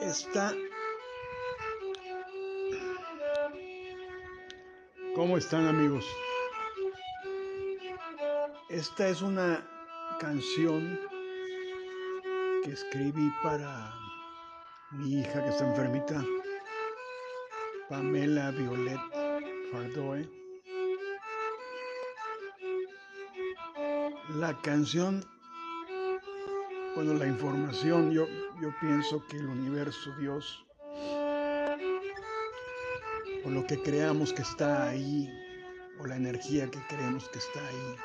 Está. ¿Cómo están amigos? Esta es una canción que escribí para mi hija que está enfermita, Pamela Violet Fardoe. La canción, bueno, la información, yo, yo pienso que el universo, Dios, o lo que creamos que está ahí, o la energía que creemos que está ahí,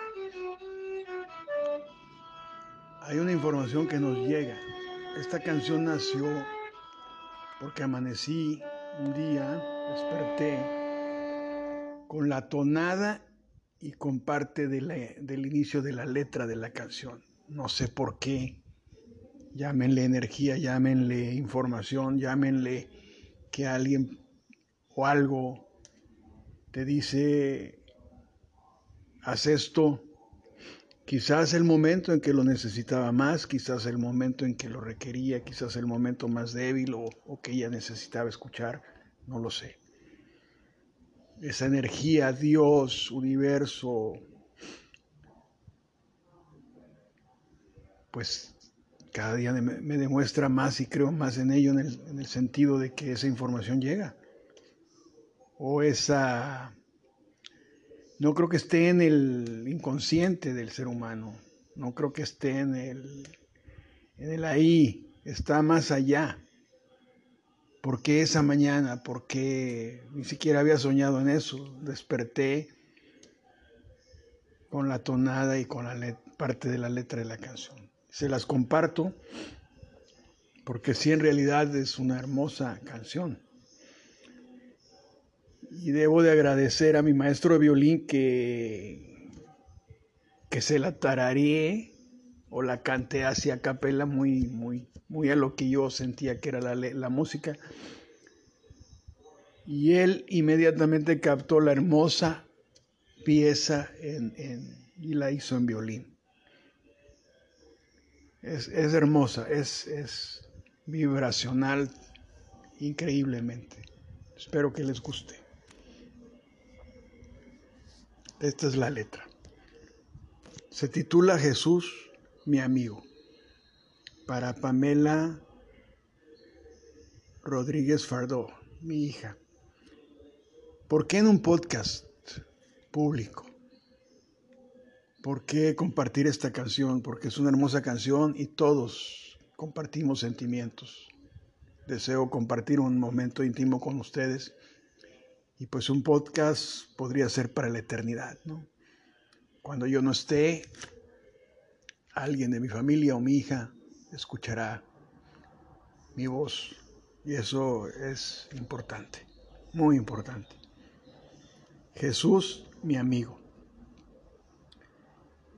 hay una información que nos llega. Esta canción nació porque amanecí un día, desperté con la tonada y con parte del inicio de la letra de la canción. No sé por qué. Llámenle energía, llámenle información, llámenle que alguien o algo te dice, haz esto. Quizás el momento en que lo necesitaba más, quizás el momento en que lo requería, quizás el momento más débil o, o que ella necesitaba escuchar, no lo sé esa energía, Dios, universo, pues cada día me, demuestra más y creo más en ello en el, en el sentido de que esa información llega. O esa... No creo que esté en el inconsciente del ser humano, no creo que esté en el, en el ahí, está más allá. ¿Por qué esa mañana? ¿Por qué ni siquiera había soñado en eso? Desperté con la tonada y con la parte de la letra de la canción. Se las comparto porque sí en realidad es una hermosa canción. Y debo de agradecer a mi maestro de violín que, que se la tarareé o la canté hacia capela muy, muy, muy a lo que yo sentía que era la, la música. Y él inmediatamente captó la hermosa pieza y la hizo en violín. Es, hermosa, es, es vibracional increíblemente. Espero que les guste. Esta es la letra. Se titula Jesús, mi amigo para Pamela Rodríguez Fardó, mi hija. ¿Por qué en un podcast público? ¿Por qué compartir esta canción? Porque es una hermosa canción y todos compartimos sentimientos. Deseo compartir un momento íntimo con ustedes y pues un podcast podría ser para la eternidad, ¿no? Cuando yo no esté, alguien de mi familia o mi hija escuchará mi voz. Y eso es importante, muy importante. Jesús, mi amigo.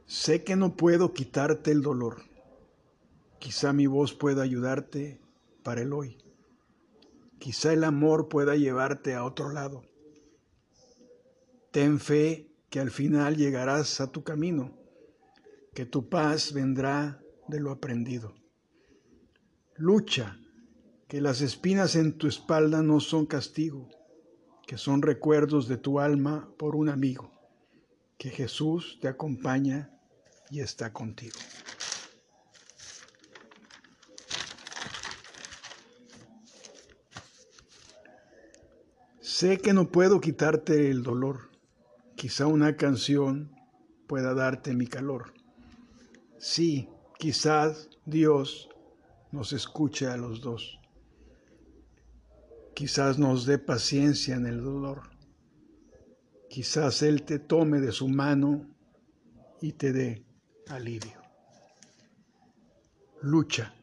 Sé que no puedo quitarte el dolor. Quizá mi voz pueda ayudarte para el hoy. Quizá el amor pueda llevarte a otro lado. Ten fe que al final llegarás a tu camino, que tu paz vendrá de lo aprendido. Lucha, que las espinas en tu espalda no son castigo, que son recuerdos de tu alma por un amigo, que Jesús te acompaña y está contigo. Sé que no puedo quitarte el dolor, quizá una canción pueda darte mi calor. Sí, quizás Dios nos escuche a los dos. Quizás nos dé paciencia en el dolor. Quizás Él te tome de su mano y te dé alivio. Lucha,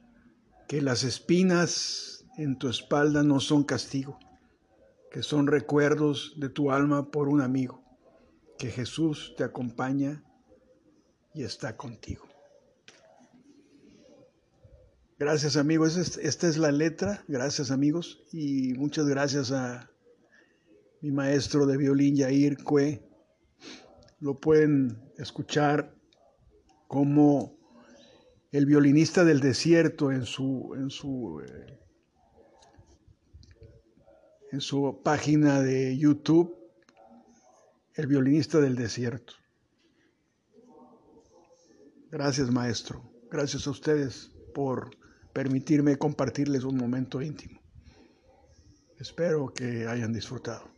que las espinas en tu espalda no son castigo, que son recuerdos de tu alma por un amigo, que Jesús te acompaña y está contigo. Gracias amigos, esta es la letra, gracias amigos y muchas gracias a mi maestro de violín Yair Cue. Lo pueden escuchar como el violinista del desierto en su, en su, eh, en su página de YouTube, El violinista del desierto. Gracias, maestro. Gracias a ustedes por permitirme compartirles un momento íntimo. Espero que hayan disfrutado.